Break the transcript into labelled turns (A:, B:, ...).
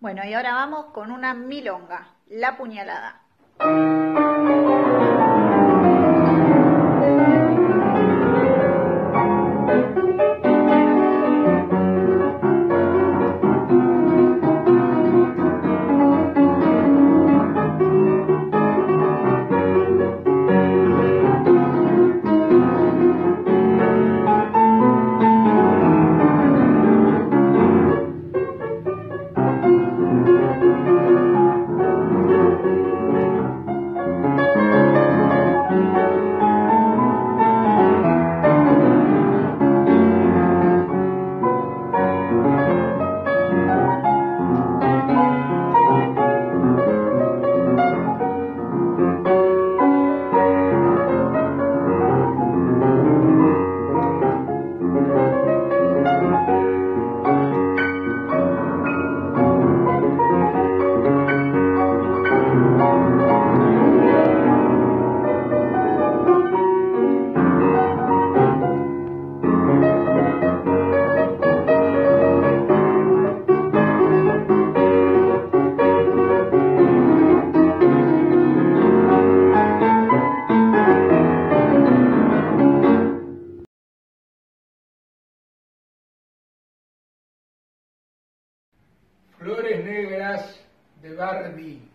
A: Bueno, y ahora vamos con una milonga, la puñalada.
B: Negras de Bardi.